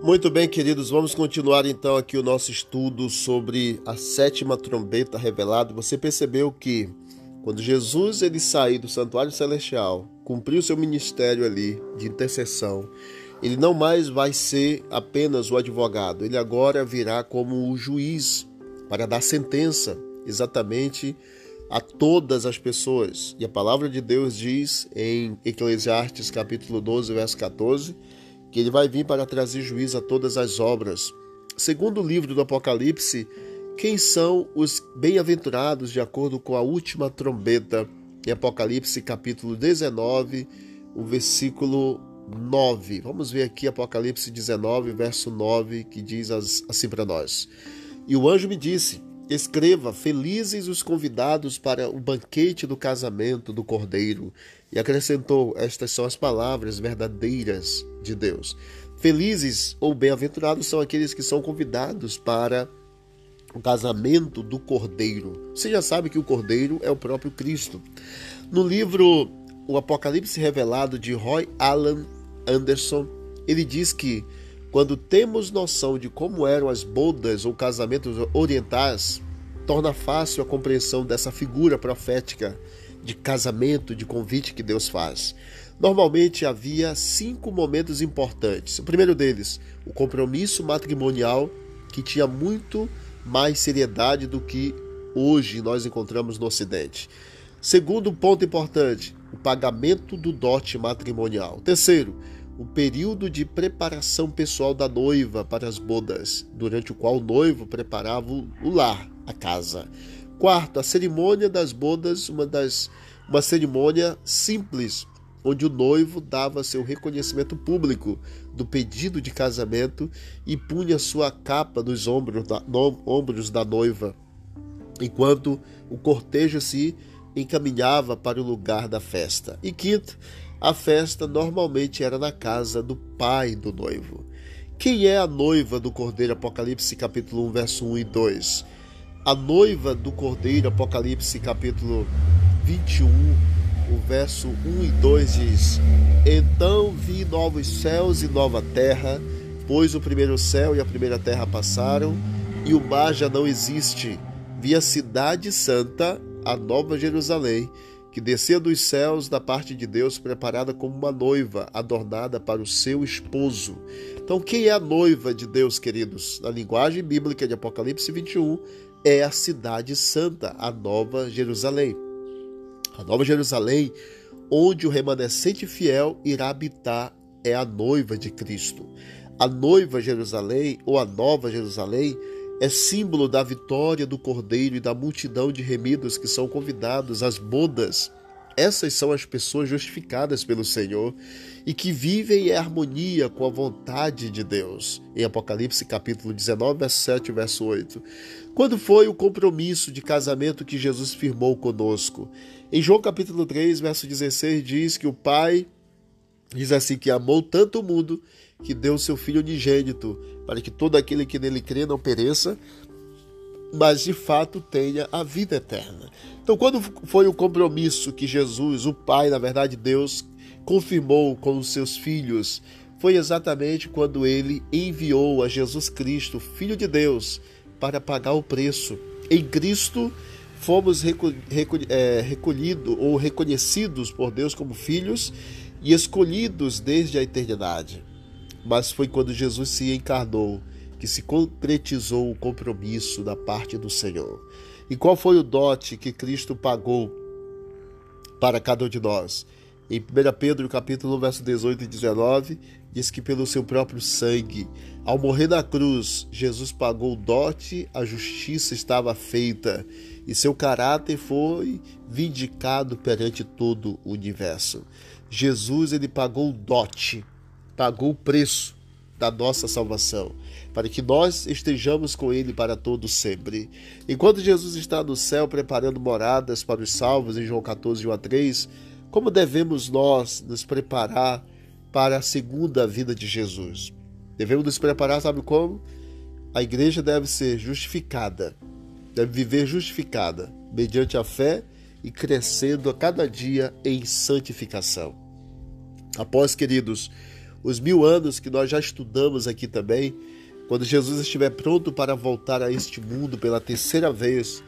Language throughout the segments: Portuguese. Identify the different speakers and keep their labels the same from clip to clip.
Speaker 1: Muito bem, queridos, vamos continuar então aqui o nosso estudo sobre a sétima trombeta revelada. Você percebeu que quando Jesus ele sair do santuário celestial, cumpriu seu ministério ali de intercessão, ele não mais vai ser apenas o advogado, ele agora virá como o juiz para dar sentença exatamente a todas as pessoas. E a palavra de Deus diz em Eclesiastes capítulo 12, verso 14, que ele vai vir para trazer juízo a todas as obras. Segundo o livro do Apocalipse, quem são os bem-aventurados de acordo com a última trombeta em Apocalipse capítulo 19, o versículo 9. Vamos ver aqui Apocalipse 19, verso 9, que diz assim para nós. E o anjo me disse: Escreva: Felizes os convidados para o banquete do casamento do Cordeiro. E acrescentou: Estas são as palavras verdadeiras de Deus. Felizes ou bem-aventurados são aqueles que são convidados para o casamento do Cordeiro. Você já sabe que o Cordeiro é o próprio Cristo. No livro O Apocalipse Revelado de Roy Alan Anderson, ele diz que quando temos noção de como eram as bodas ou casamentos orientais, torna fácil a compreensão dessa figura profética de casamento, de convite que Deus faz. Normalmente havia cinco momentos importantes. O primeiro deles, o compromisso matrimonial, que tinha muito mais seriedade do que hoje nós encontramos no Ocidente. Segundo ponto importante, o pagamento do dote matrimonial. Terceiro, o período de preparação pessoal da noiva para as bodas, durante o qual o noivo preparava o lar, a casa. Quarto, a cerimônia das bodas, uma das uma cerimônia simples, onde o noivo dava seu reconhecimento público do pedido de casamento e punha sua capa nos ombros da, no, ombros da noiva, enquanto o cortejo se encaminhava para o lugar da festa. E quinto, a festa normalmente era na casa do pai do noivo. Quem é a noiva do Cordeiro? Apocalipse capítulo 1, verso 1 e 2. A noiva do Cordeiro, Apocalipse capítulo 21, o verso 1 e 2 diz: Então vi novos céus e nova terra, pois o primeiro céu e a primeira terra passaram, e o mar já não existe. Vi a cidade santa, a nova Jerusalém, que descia dos céus da parte de Deus, preparada como uma noiva, adornada para o seu esposo. Então, quem é a noiva de Deus, queridos? Na linguagem bíblica de Apocalipse 21, é a cidade santa, a nova Jerusalém. A nova Jerusalém, onde o remanescente fiel irá habitar, é a noiva de Cristo. A noiva Jerusalém, ou a nova Jerusalém, é símbolo da vitória do Cordeiro e da multidão de remidos que são convidados às bodas. Essas são as pessoas justificadas pelo Senhor e que vivem em harmonia com a vontade de Deus. Em Apocalipse capítulo 19, verso 7 verso 8. Quando foi o compromisso de casamento que Jesus firmou conosco? Em João capítulo 3, verso 16 diz que o Pai diz assim que amou tanto o mundo que deu o seu filho unigênito para que todo aquele que nele crê não pereça, mas de fato tenha a vida eterna. Então, quando foi o compromisso que Jesus, o Pai, na verdade Deus, confirmou com os seus filhos, foi exatamente quando ele enviou a Jesus Cristo, Filho de Deus, para pagar o preço. Em Cristo fomos é, recolhidos ou reconhecidos por Deus como filhos e escolhidos desde a eternidade mas foi quando Jesus se encarnou que se concretizou o compromisso da parte do Senhor. E qual foi o dote que Cristo pagou para cada um de nós? Em 1 Pedro capítulo 1, verso 18 e 19, diz que pelo seu próprio sangue, ao morrer na cruz, Jesus pagou o dote, a justiça estava feita e seu caráter foi vindicado perante todo o universo. Jesus ele pagou o dote pagou o preço da nossa salvação, para que nós estejamos com Ele para todo sempre. Enquanto Jesus está no céu preparando moradas para os salvos, em João 14, 1 a 3, como devemos nós nos preparar para a segunda vida de Jesus? Devemos nos preparar, sabe como? A igreja deve ser justificada, deve viver justificada, mediante a fé e crescendo a cada dia em santificação. Após, queridos, os mil anos que nós já estudamos aqui também, quando Jesus estiver pronto para voltar a este mundo pela terceira vez,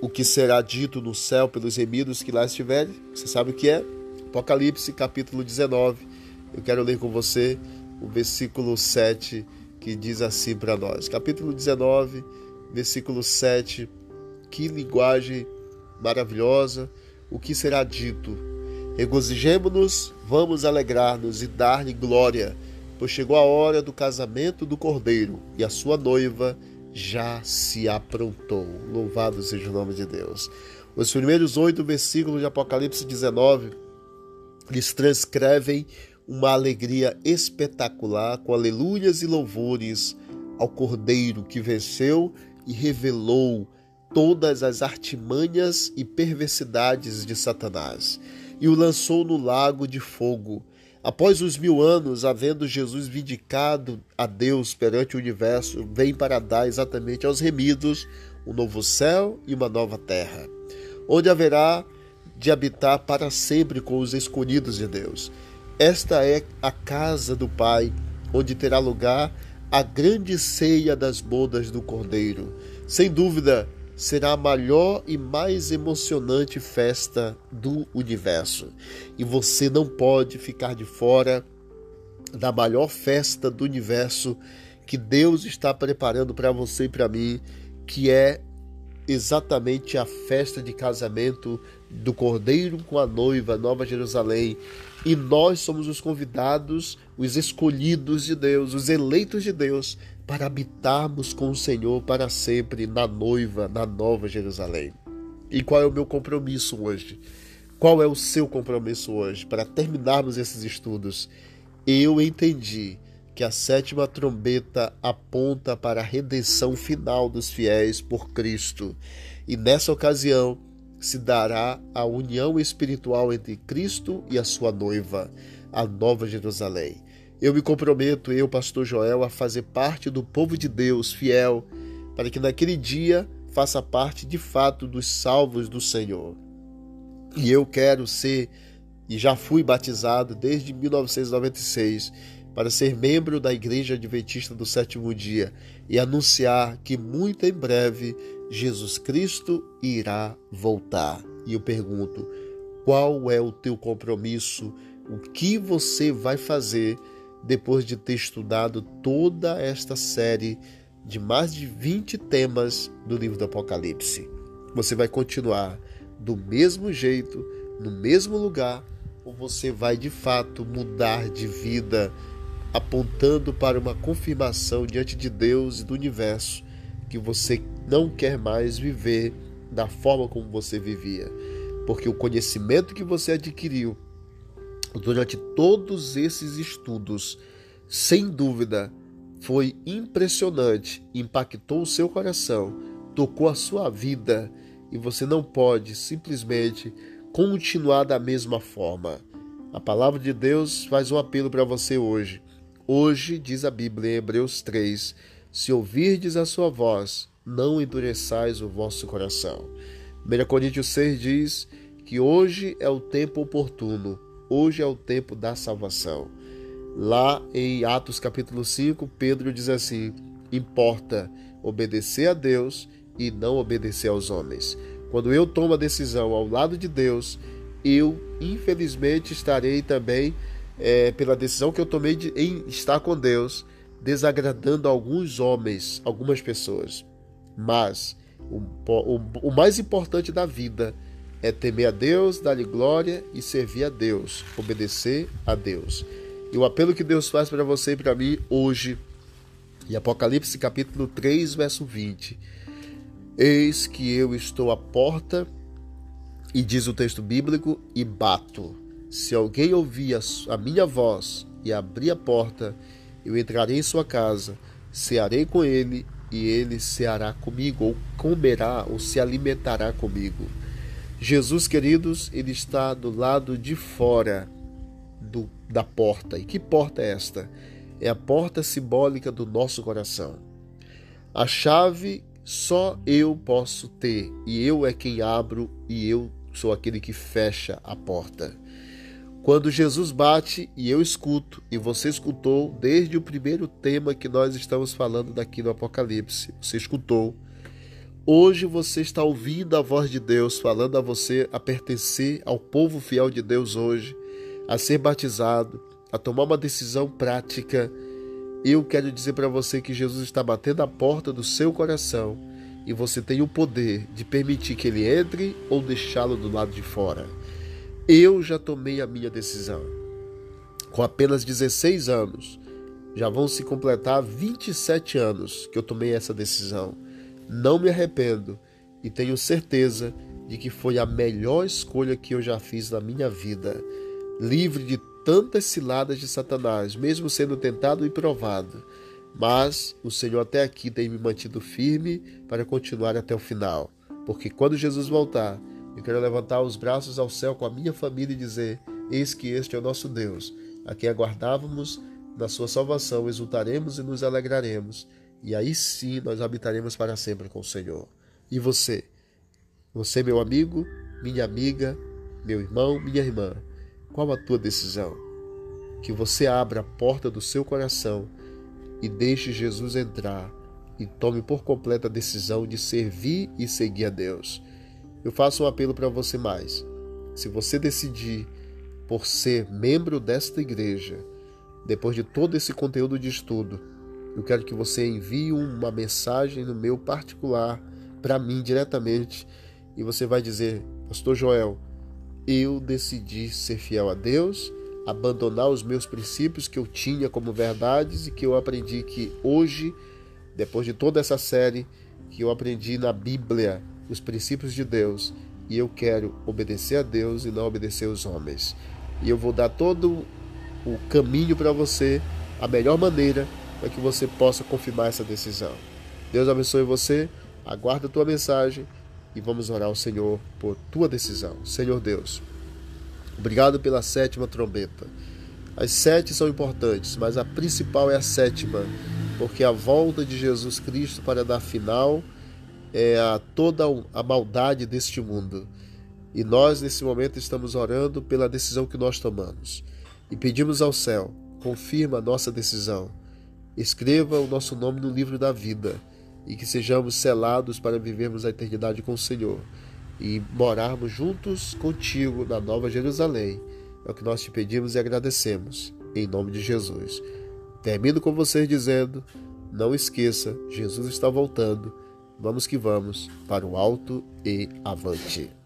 Speaker 1: o que será dito no céu pelos remidos que lá estiverem, você sabe o que é? Apocalipse capítulo 19. Eu quero ler com você o versículo 7 que diz assim para nós. Capítulo 19, versículo 7. Que linguagem maravilhosa! O que será dito? Regozijemo-nos, vamos alegrar-nos e dar-lhe glória pois chegou a hora do casamento do cordeiro e a sua noiva já se aprontou. Louvado seja o nome de Deus. Os primeiros oito versículos de Apocalipse 19 lhes transcrevem uma alegria espetacular com aleluias e louvores ao Cordeiro que venceu e revelou todas as artimanhas e perversidades de Satanás e o lançou no lago de fogo Após os mil anos, havendo Jesus vindicado a Deus perante o universo, vem para dar exatamente aos remidos um novo céu e uma nova terra, onde haverá de habitar para sempre com os escolhidos de Deus. Esta é a casa do Pai, onde terá lugar a grande ceia das bodas do Cordeiro. Sem dúvida, será a maior e mais emocionante festa do universo. E você não pode ficar de fora da maior festa do universo que Deus está preparando para você e para mim, que é exatamente a festa de casamento do Cordeiro com a noiva, Nova Jerusalém. E nós somos os convidados, os escolhidos de Deus, os eleitos de Deus, para habitarmos com o Senhor para sempre na noiva, na Nova Jerusalém. E qual é o meu compromisso hoje? Qual é o seu compromisso hoje para terminarmos esses estudos? Eu entendi que a sétima trombeta aponta para a redenção final dos fiéis por Cristo. E nessa ocasião se dará a união espiritual entre Cristo e a sua noiva, a Nova Jerusalém. Eu me comprometo, eu, pastor Joel, a fazer parte do povo de Deus fiel, para que naquele dia faça parte de fato dos salvos do Senhor. E eu quero ser, e já fui batizado desde 1996, para ser membro da Igreja Adventista do Sétimo Dia e anunciar que muito em breve Jesus Cristo irá voltar. E eu pergunto: qual é o teu compromisso? O que você vai fazer depois de ter estudado toda esta série de mais de 20 temas do livro do Apocalipse. Você vai continuar do mesmo jeito, no mesmo lugar, ou você vai de fato mudar de vida, apontando para uma confirmação diante de Deus e do universo que você não quer mais viver da forma como você vivia, porque o conhecimento que você adquiriu durante todos esses estudos, sem dúvida, foi impressionante, impactou o seu coração, tocou a sua vida e você não pode simplesmente continuar da mesma forma. A palavra de Deus faz um apelo para você hoje. Hoje, diz a Bíblia em Hebreus 3, se ouvirdes a sua voz, não endureçais o vosso coração. 1 Coríntios 6 diz que hoje é o tempo oportuno Hoje é o tempo da salvação. Lá em Atos capítulo 5, Pedro diz assim: importa obedecer a Deus e não obedecer aos homens. Quando eu tomo a decisão ao lado de Deus, eu infelizmente estarei também, é, pela decisão que eu tomei de, em estar com Deus, desagradando alguns homens, algumas pessoas. Mas o, o, o mais importante da vida é é temer a Deus, dar-lhe glória e servir a Deus, obedecer a Deus. E o apelo que Deus faz para você e para mim hoje, em Apocalipse capítulo 3, verso 20. Eis que eu estou à porta, e diz o texto bíblico, e bato. Se alguém ouvir a minha voz e abrir a porta, eu entrarei em sua casa, cearei com ele, e ele ceará comigo, ou comerá, ou se alimentará comigo. Jesus, queridos, ele está do lado de fora do, da porta. E que porta é esta? É a porta simbólica do nosso coração. A chave só eu posso ter, e eu é quem abro, e eu sou aquele que fecha a porta. Quando Jesus bate e eu escuto, e você escutou desde o primeiro tema que nós estamos falando daqui no Apocalipse, você escutou. Hoje você está ouvindo a voz de Deus falando a você a pertencer ao povo fiel de Deus hoje, a ser batizado, a tomar uma decisão prática. Eu quero dizer para você que Jesus está batendo a porta do seu coração e você tem o poder de permitir que ele entre ou deixá-lo do lado de fora. Eu já tomei a minha decisão. Com apenas 16 anos, já vão se completar 27 anos que eu tomei essa decisão. Não me arrependo e tenho certeza de que foi a melhor escolha que eu já fiz na minha vida. Livre de tantas ciladas de Satanás, mesmo sendo tentado e provado. Mas o Senhor até aqui tem me mantido firme para continuar até o final. Porque quando Jesus voltar, eu quero levantar os braços ao céu com a minha família e dizer: Eis que este é o nosso Deus, a quem aguardávamos na sua salvação, exultaremos e nos alegraremos, e aí sim nós habitaremos para sempre com o Senhor. E você? Você, meu amigo, minha amiga, meu irmão, minha irmã, qual a tua decisão? Que você abra a porta do seu coração e deixe Jesus entrar e tome por completa a decisão de servir e seguir a Deus. Eu faço um apelo para você mais. Se você decidir por ser membro desta igreja, depois de todo esse conteúdo de estudo, eu quero que você envie uma mensagem no meu particular para mim diretamente e você vai dizer: Pastor Joel, eu decidi ser fiel a Deus, abandonar os meus princípios que eu tinha como verdades e que eu aprendi que hoje, depois de toda essa série, que eu aprendi na Bíblia, os princípios de Deus e eu quero obedecer a Deus e não obedecer aos homens. E eu vou dar todo o caminho para você, a melhor maneira para que você possa confirmar essa decisão. Deus abençoe você, aguarda a tua mensagem e vamos orar ao Senhor por tua decisão. Senhor Deus, obrigado pela sétima trombeta. As sete são importantes, mas a principal é a sétima, porque a volta de Jesus Cristo para dar final é, a toda a maldade deste mundo. E nós, nesse momento, estamos orando pela decisão que nós tomamos. E pedimos ao céu, confirma a nossa decisão. Escreva o nosso nome no livro da vida e que sejamos selados para vivermos a eternidade com o Senhor e morarmos juntos contigo na Nova Jerusalém. É o que nós te pedimos e agradecemos, em nome de Jesus. Termino com vocês dizendo: não esqueça, Jesus está voltando Vamos que vamos, para o alto e avante.